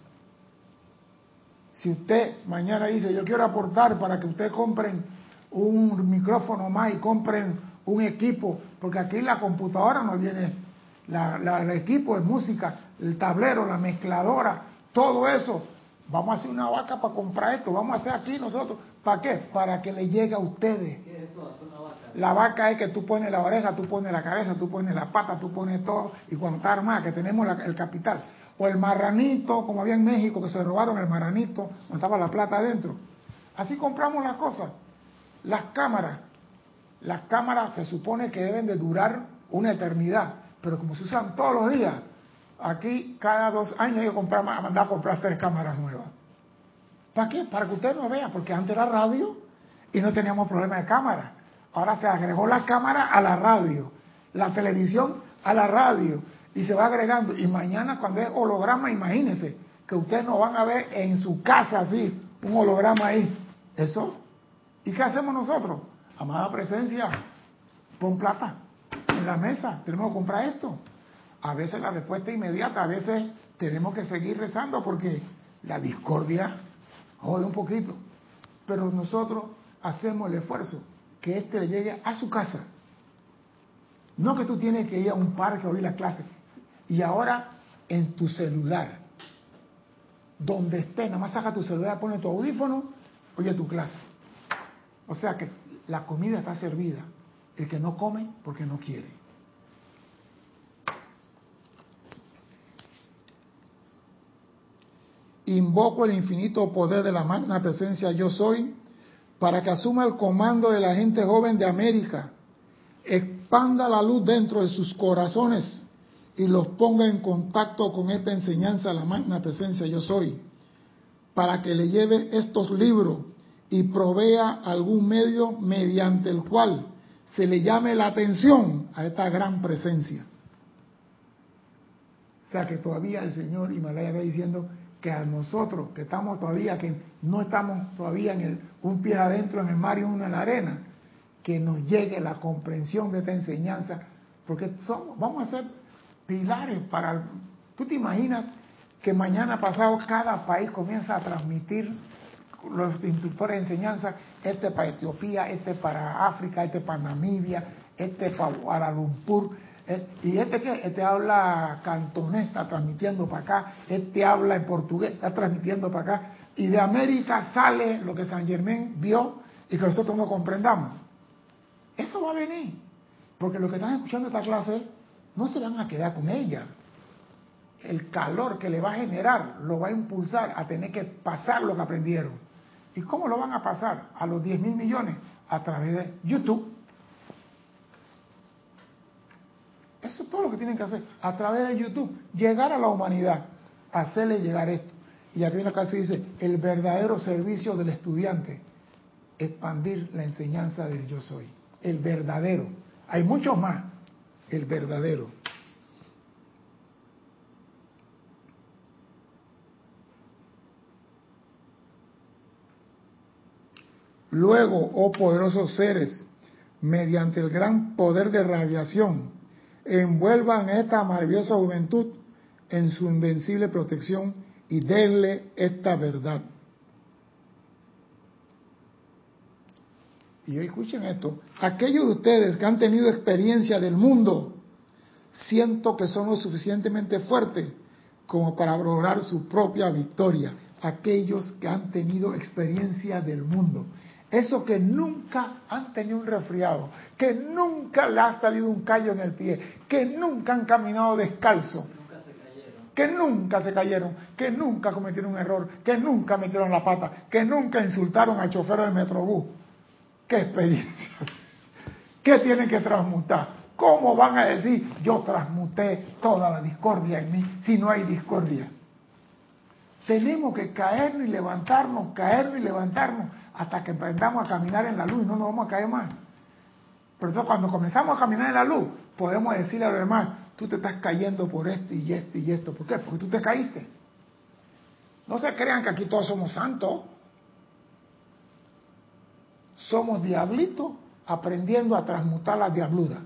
Si usted mañana dice, yo quiero aportar para que ustedes compren un micrófono más y compren un equipo, porque aquí la computadora no viene, el equipo de música, el tablero, la mezcladora, todo eso. Vamos a hacer una vaca para comprar esto, vamos a hacer aquí nosotros. ¿Para qué? Para que le llegue a ustedes. ¿Qué es eso, hacer una vaca? La vaca es que tú pones la oreja, tú pones la cabeza, tú pones la pata, tú pones todo, y cuando está armada, que tenemos el capital. O el marranito, como había en México, que se robaron el marranito, donde estaba la plata adentro. Así compramos las cosas. Las cámaras. Las cámaras se supone que deben de durar una eternidad, pero como se usan todos los días, aquí cada dos años yo compraba, mandaba a comprar tres cámaras nuevas. ¿Para qué? Para que usted no vea, porque antes era radio y no teníamos problema de cámara. Ahora se agregó la cámara a la radio, la televisión a la radio y se va agregando. Y mañana cuando es holograma, imagínense que ustedes no van a ver en su casa así, un holograma ahí. Eso. ¿Y qué hacemos nosotros? Amada presencia, pon plata en la mesa, tenemos que comprar esto. A veces la respuesta es inmediata, a veces tenemos que seguir rezando porque la discordia jode un poquito. Pero nosotros hacemos el esfuerzo que éste le llegue a su casa. No que tú tienes que ir a un parque a oír la clase. Y ahora en tu celular, donde esté, nada más saca tu celular, pone tu audífono, oye tu clase. O sea que la comida está servida. El que no come porque no quiere. Invoco el infinito poder de la magna presencia yo soy para que asuma el comando de la gente joven de América, expanda la luz dentro de sus corazones y los ponga en contacto con esta enseñanza de la magna presencia yo soy, para que le lleve estos libros y provea algún medio mediante el cual se le llame la atención a esta gran presencia. O sea que todavía el Señor Himalaya va diciendo que a nosotros, que estamos todavía, que no estamos todavía en el, un pie adentro en el mar y uno en la arena, que nos llegue la comprensión de esta enseñanza, porque somos, vamos a ser pilares para... ¿Tú te imaginas que mañana pasado cada país comienza a transmitir los instructores de enseñanza, este para Etiopía, este para África, este para Namibia, este para Lumpur, eh, y este que este habla cantonés, está transmitiendo para acá, este habla en portugués, está transmitiendo para acá, y de América sale lo que San Germán vio y que nosotros no comprendamos. Eso va a venir, porque los que están escuchando esta clase no se van a quedar con ella. El calor que le va a generar lo va a impulsar a tener que pasar lo que aprendieron. ¿Y cómo lo van a pasar a los 10 mil millones? A través de YouTube. Eso es todo lo que tienen que hacer. A través de YouTube. Llegar a la humanidad. Hacerle llegar esto. Y aquí en la casa dice, el verdadero servicio del estudiante. Expandir la enseñanza del yo soy. El verdadero. Hay muchos más. El verdadero. Luego, oh poderosos seres, mediante el gran poder de radiación, envuelvan esta maravillosa juventud en su invencible protección y denle esta verdad. Y escuchen esto, aquellos de ustedes que han tenido experiencia del mundo, siento que son lo suficientemente fuertes como para lograr su propia victoria. Aquellos que han tenido experiencia del mundo. Eso que nunca han tenido un resfriado, que nunca le ha salido un callo en el pie, que nunca han caminado descalzo, que nunca se cayeron, que nunca cometieron un error, que nunca metieron la pata, que nunca insultaron al chofer del metrobús. ¡Qué experiencia! ¿Qué tienen que transmutar? ¿Cómo van a decir yo transmuté toda la discordia en mí si no hay discordia? Tenemos que caernos y levantarnos, caernos y levantarnos hasta que aprendamos a caminar en la luz y no nos vamos a caer más. Pero entonces cuando comenzamos a caminar en la luz, podemos decirle a los demás, tú te estás cayendo por esto y esto y esto. ¿Por qué? Porque tú te caíste. No se crean que aquí todos somos santos. Somos diablitos aprendiendo a transmutar la diabluda.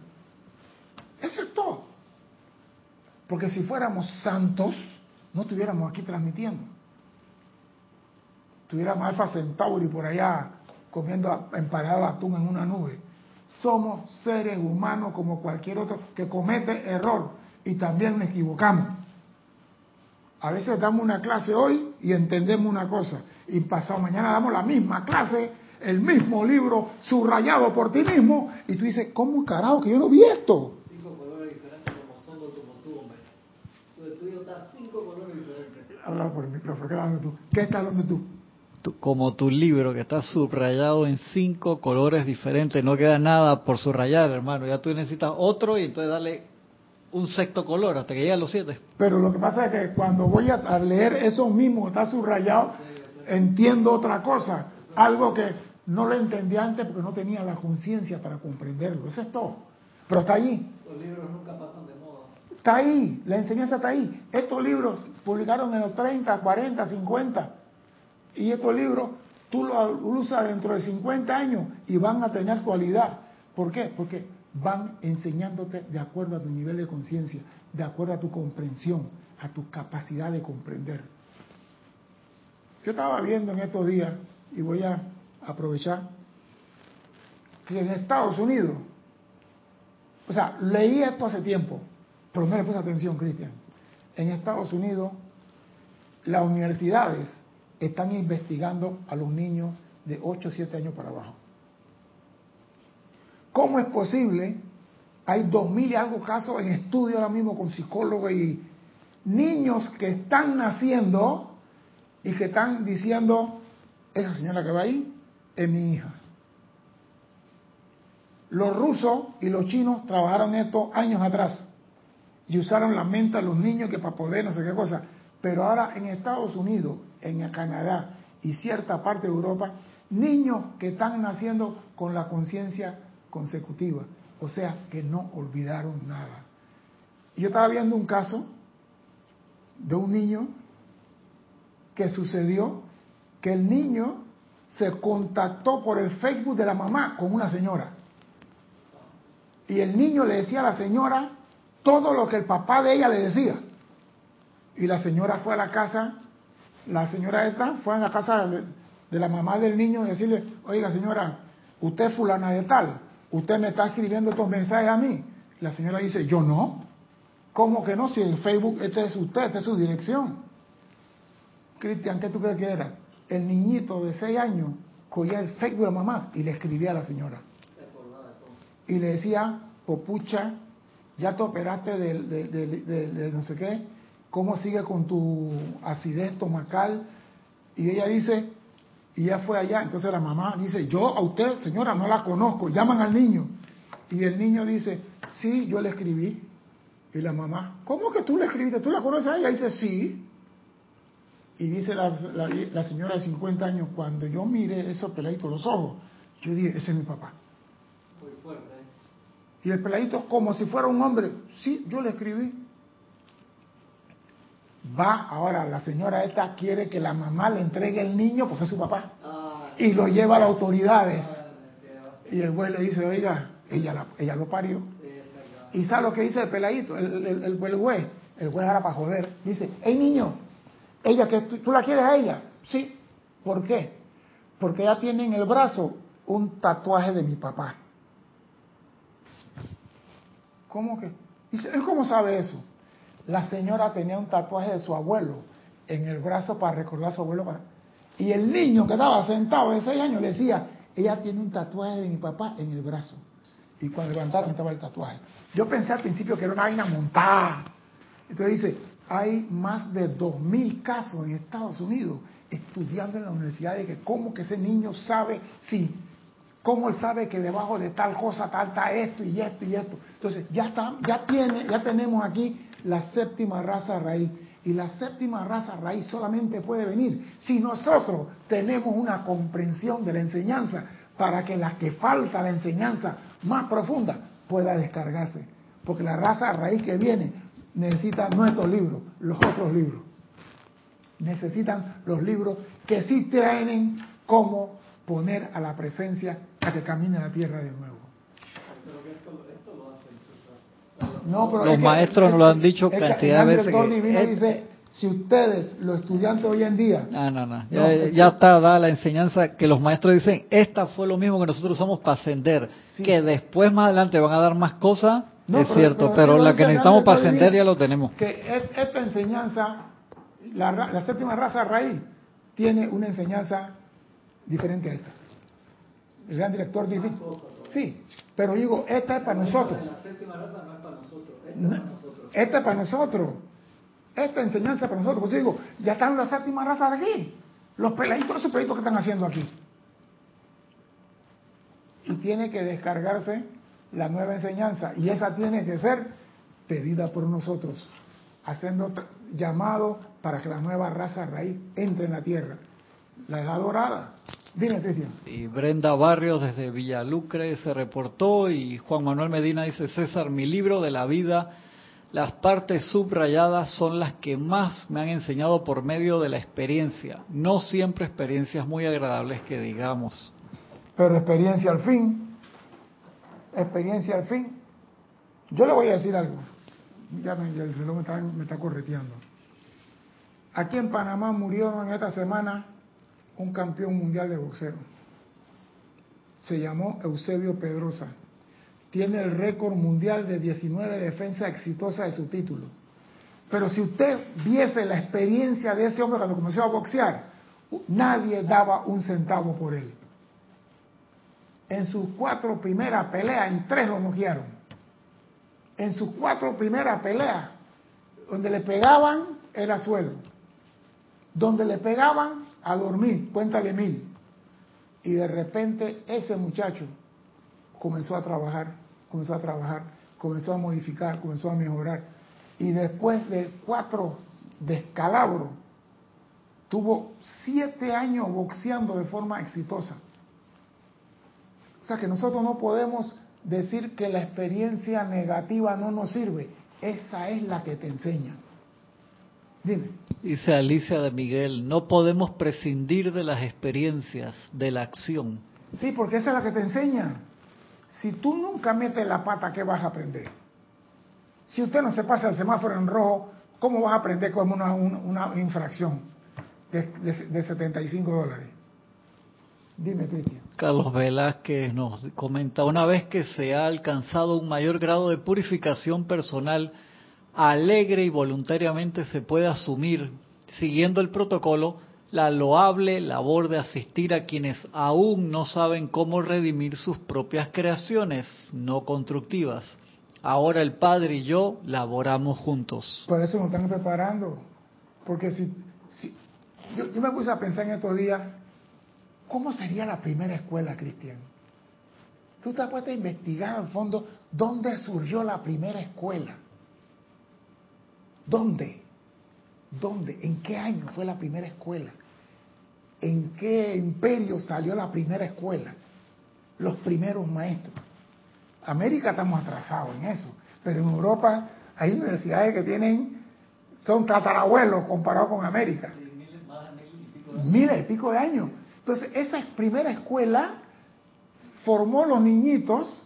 Eso es todo. Porque si fuéramos santos, no estuviéramos aquí transmitiendo tuviéramos Alfa Centauri por allá comiendo emparado atún en una nube. somos seres humanos como cualquier otro que comete error y también nos equivocamos. A veces damos una clase hoy y entendemos una cosa y pasado mañana damos la misma clase, el mismo libro subrayado por ti mismo y tú dices, ¿cómo carajo que yo no vi esto? Cinco colores diferentes como son como tú, hombre. Tuyo está cinco colores diferentes. Habla por el micrófono, ¿qué estás hablando tú? ¿Qué estás hablando tú? Como tu libro que está subrayado en cinco colores diferentes, no queda nada por subrayar, hermano. Ya tú necesitas otro y entonces dale un sexto color hasta que llegue a los siete. Pero lo que pasa es que cuando voy a, leer eso mismo que está subrayado, entiendo otra cosa, algo que no lo entendía antes porque no tenía la conciencia para comprenderlo. Eso es todo. Pero está ahí. Los libros nunca pasan de moda. Está ahí, la enseñanza está ahí. Estos libros publicaron en los 30, 40, 50 y estos libros tú los usas dentro de 50 años y van a tener actualidad. ¿Por qué? Porque van enseñándote de acuerdo a tu nivel de conciencia, de acuerdo a tu comprensión, a tu capacidad de comprender. Yo estaba viendo en estos días, y voy a aprovechar, que en Estados Unidos, o sea, leí esto hace tiempo, pero no le puse atención, Cristian. En Estados Unidos, las universidades están investigando a los niños de 8 o 7 años para abajo. ¿Cómo es posible? Hay dos mil y algo casos en estudio ahora mismo con psicólogos y niños que están naciendo y que están diciendo, esa señora que va ahí es mi hija. Los rusos y los chinos trabajaron esto años atrás y usaron la mente a los niños que para poder no sé qué cosa. Pero ahora en Estados Unidos en Canadá y cierta parte de Europa, niños que están naciendo con la conciencia consecutiva, o sea, que no olvidaron nada. Yo estaba viendo un caso de un niño que sucedió que el niño se contactó por el Facebook de la mamá con una señora. Y el niño le decía a la señora todo lo que el papá de ella le decía. Y la señora fue a la casa la señora esta fue a la casa de, la mamá del niño y decirle, oiga señora, usted fulana de tal, usted me está escribiendo estos mensajes a mí. La señora dice, yo no. ¿Cómo que no? Si el Facebook, este es usted, esta es su dirección. Cristian, ¿qué tú crees que era? El niñito de seis años cogía el Facebook de la mamá y le escribía a la señora. Y le decía, popucha, ya te operaste de no sé qué, cómo sigue con tu acidez estomacal. Y ella dice, y ella fue allá, entonces la mamá dice, yo a usted, señora, no la conozco, llaman al niño. Y el niño dice, sí, yo le escribí. Y la mamá, ¿cómo que tú le escribiste? ¿Tú la conoces a ella? Y dice, sí. Y dice la, señora de 50 años, cuando yo miré esos peladitos los ojos, yo dije, ese es mi papá. Muy fuerte. Y el peladito, como si fuera un hombre, sí, yo le escribí. Va, ahora la señora esta quiere que la mamá le entregue el niño porque es su papá. Y lo lleva a las autoridades. Y el juez le dice, oiga, ella, ella lo parió. Y sabe lo que dice el peladito, el, el, el, juez. El juez ahora para joder. Dice, hey niño, ella que tú, la quieres a ella. Sí. ¿Por qué? Porque ella tiene en el brazo un tatuaje de mi papá. ¿Cómo que? Dice, ¿él cómo sabe eso? La señora tenía un tatuaje de su abuelo en el brazo para recordar a su abuelo. Y el niño que estaba sentado de seis años le decía, ella tiene un tatuaje de mi papá en el brazo. Y cuando levantaron estaba el tatuaje. Yo pensé al principio que era una vaina montada. Entonces dice, hay más de dos mil casos en Estados Unidos estudiando en la universidad de que cómo que ese niño sabe si, cómo él sabe que debajo de tal cosa tal está esto y esto y esto. Entonces ya está, ya tiene, ya tenemos aquí la séptima raza raíz. Y la séptima raza raíz solamente puede venir si nosotros tenemos una comprensión de la enseñanza para que la que falta la enseñanza más profunda pueda descargarse. Porque la raza raíz que viene necesita nuestros libros, los otros libros. Necesitan los libros que sí traen cómo poner a la presencia a que camine la tierra de nuevo. No, pero los maestros nos lo han dicho cantidad de veces. Que dice, Si ustedes, los estudiantes hoy en día... No, no, no. Ya, está dada la enseñanza que los maestros dicen, esta fue lo mismo que nosotros usamos para ascender. Que después, más adelante, van a dar más cosas, es cierto, pero, la que necesitamos para ascender ya lo tenemos. Que esta enseñanza, la, la séptima raza raíz, tiene una enseñanza diferente a esta. El gran director dice, sí, pero digo, esta es para nosotros. La séptima raza no es para nosotros, esta es para nosotros. Esta enseñanza para nosotros. Digo, ya están las séptima raza de aquí. Los peladitos, esos peladitos que están haciendo aquí. Y tiene que descargarse la nueva enseñanza. Y esa tiene que ser pedida por nosotros. Haciendo llamado para que la nueva raza raíz entre en la tierra. La edad dorada. Dime, Cristian. Y Brenda Barrios desde Villalucre se reportó y Juan Manuel Medina dice, César, mi libro de la vida las partes subrayadas son las que más me han enseñado por medio de la experiencia, no siempre experiencias muy agradables que digamos. Pero experiencia al fin, experiencia al fin. Yo le voy a decir algo, ya el reloj me está, me está correteando. Aquí en Panamá murió en esta semana un campeón mundial de boxeo. Se llamó Eusebio Pedrosa tiene el récord mundial de 19 defensas exitosas de su título. Pero si usted viese la experiencia de ese hombre cuando comenzó a boxear, nadie daba un centavo por él. En sus cuatro primeras peleas, en tres lo noquearon. En sus cuatro primeras peleas, donde le pegaban era suelo. Donde le pegaban a dormir, cuéntale mil. Y de repente ese muchacho comenzó a trabajar, comenzó a trabajar, comenzó a modificar, comenzó a mejorar. Y después de cuatro descalabros, tuvo siete años boxeando de forma exitosa. O sea que nosotros no podemos decir que la experiencia negativa no nos sirve. Esa es la que te enseña. Dime. Dice Alicia de Miguel, no podemos prescindir de las experiencias, de la acción. Sí, porque esa es la que te enseña. Si tú nunca metes la pata, ¿qué vas a aprender? Si usted no se pasa el semáforo en rojo, ¿cómo vas a aprender como una, una, infracción de, de, 75 dólares? Dime, Cristian. Carlos Velázquez nos comenta, una vez que se ha alcanzado un mayor grado de purificación personal, alegre y voluntariamente se puede asumir, siguiendo el protocolo, la loable labor de asistir a quienes aún no saben cómo redimir sus propias creaciones no constructivas. Ahora el Padre y yo laboramos juntos. Por eso nos están preparando. Porque si, yo, me puse a pensar en estos días, ¿cómo sería la primera escuela, Cristian? Tú te has a investigar al fondo dónde surgió la primera escuela. ¿Dónde? ¿Dónde? ¿En qué año fue la primera escuela? ¿En qué imperio salió la primera escuela? Los primeros maestros. América estamos atrasados en eso, pero en Europa hay universidades que tienen, son tatarabuelos comparados con América. Miles y pico de años. Entonces, esa primera escuela formó los niñitos,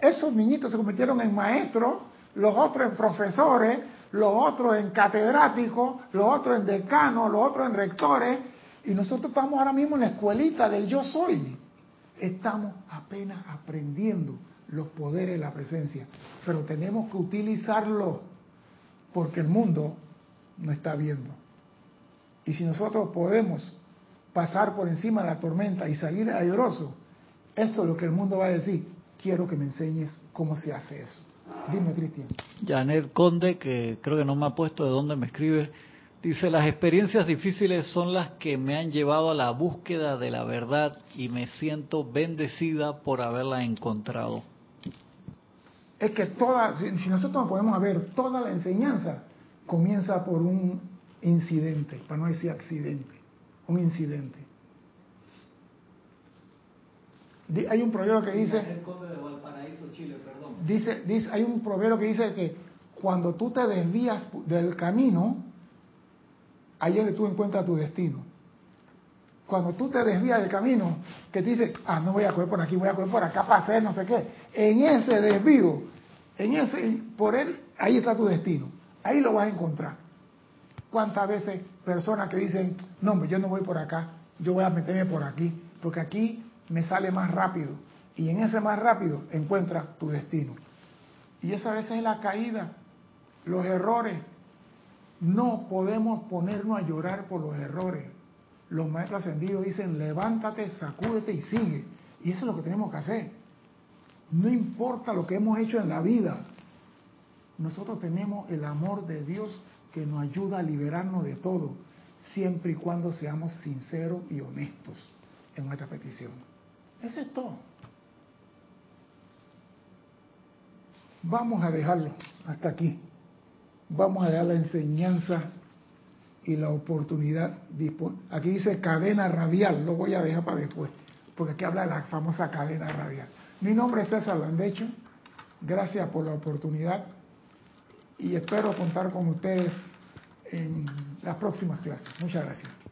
esos niñitos se convirtieron en maestros, los otros en profesores, los otros en catedráticos, los otros en decanos, los otros en rectores, y nosotros estamos ahora mismo en la escuelita del yo soy. Estamos apenas aprendiendo los poderes de la presencia, pero tenemos que utilizarlo porque el mundo no está viendo. Y si nosotros podemos pasar por encima de la tormenta y salir airoso, eso es lo que el mundo va a decir. Quiero que me enseñes cómo se hace eso. Dime, Cristian. Janet Conde, que creo que no me ha puesto de dónde me escribe, dice, las experiencias difíciles son las que me han llevado a la búsqueda de la verdad y me siento bendecida por haberla encontrado. Es que toda, si nosotros nos podemos ver, toda la enseñanza comienza por un incidente, para no decir accidente, un incidente. Hay un proverbio que dice, dice, dice, hay un proverbio que dice que cuando tú te desvías del camino, ahí es donde tú encuentras tu destino. Cuando tú te desvías del camino, que te dices, ah, no voy a coger por aquí, voy a coger por acá para hacer no sé qué, en ese desvío, en ese, por él, ahí está tu destino, ahí lo vas a encontrar. ¿Cuántas veces personas que dicen, no, yo no voy por acá, yo voy a meterme por aquí, porque aquí me sale más rápido. Y en ese más rápido encuentra tu destino. Y esa vez es la caída, los errores. No podemos ponernos a llorar por los errores. Los maestros ascendidos dicen, levántate, sacúdete y sigue. Y eso es lo que tenemos que hacer. No importa lo que hemos hecho en la vida. Nosotros tenemos el amor de Dios que nos ayuda a liberarnos de todo, siempre y cuando seamos sinceros y honestos en nuestra petición. Eso es todo. Vamos a dejarlo hasta aquí. Vamos a dejar la enseñanza y la oportunidad. Aquí dice cadena radial, lo voy a dejar para después, porque aquí habla de la famosa cadena radial. Mi nombre es César Landecho. Gracias por la oportunidad y espero contar con ustedes en las próximas clases. Muchas gracias.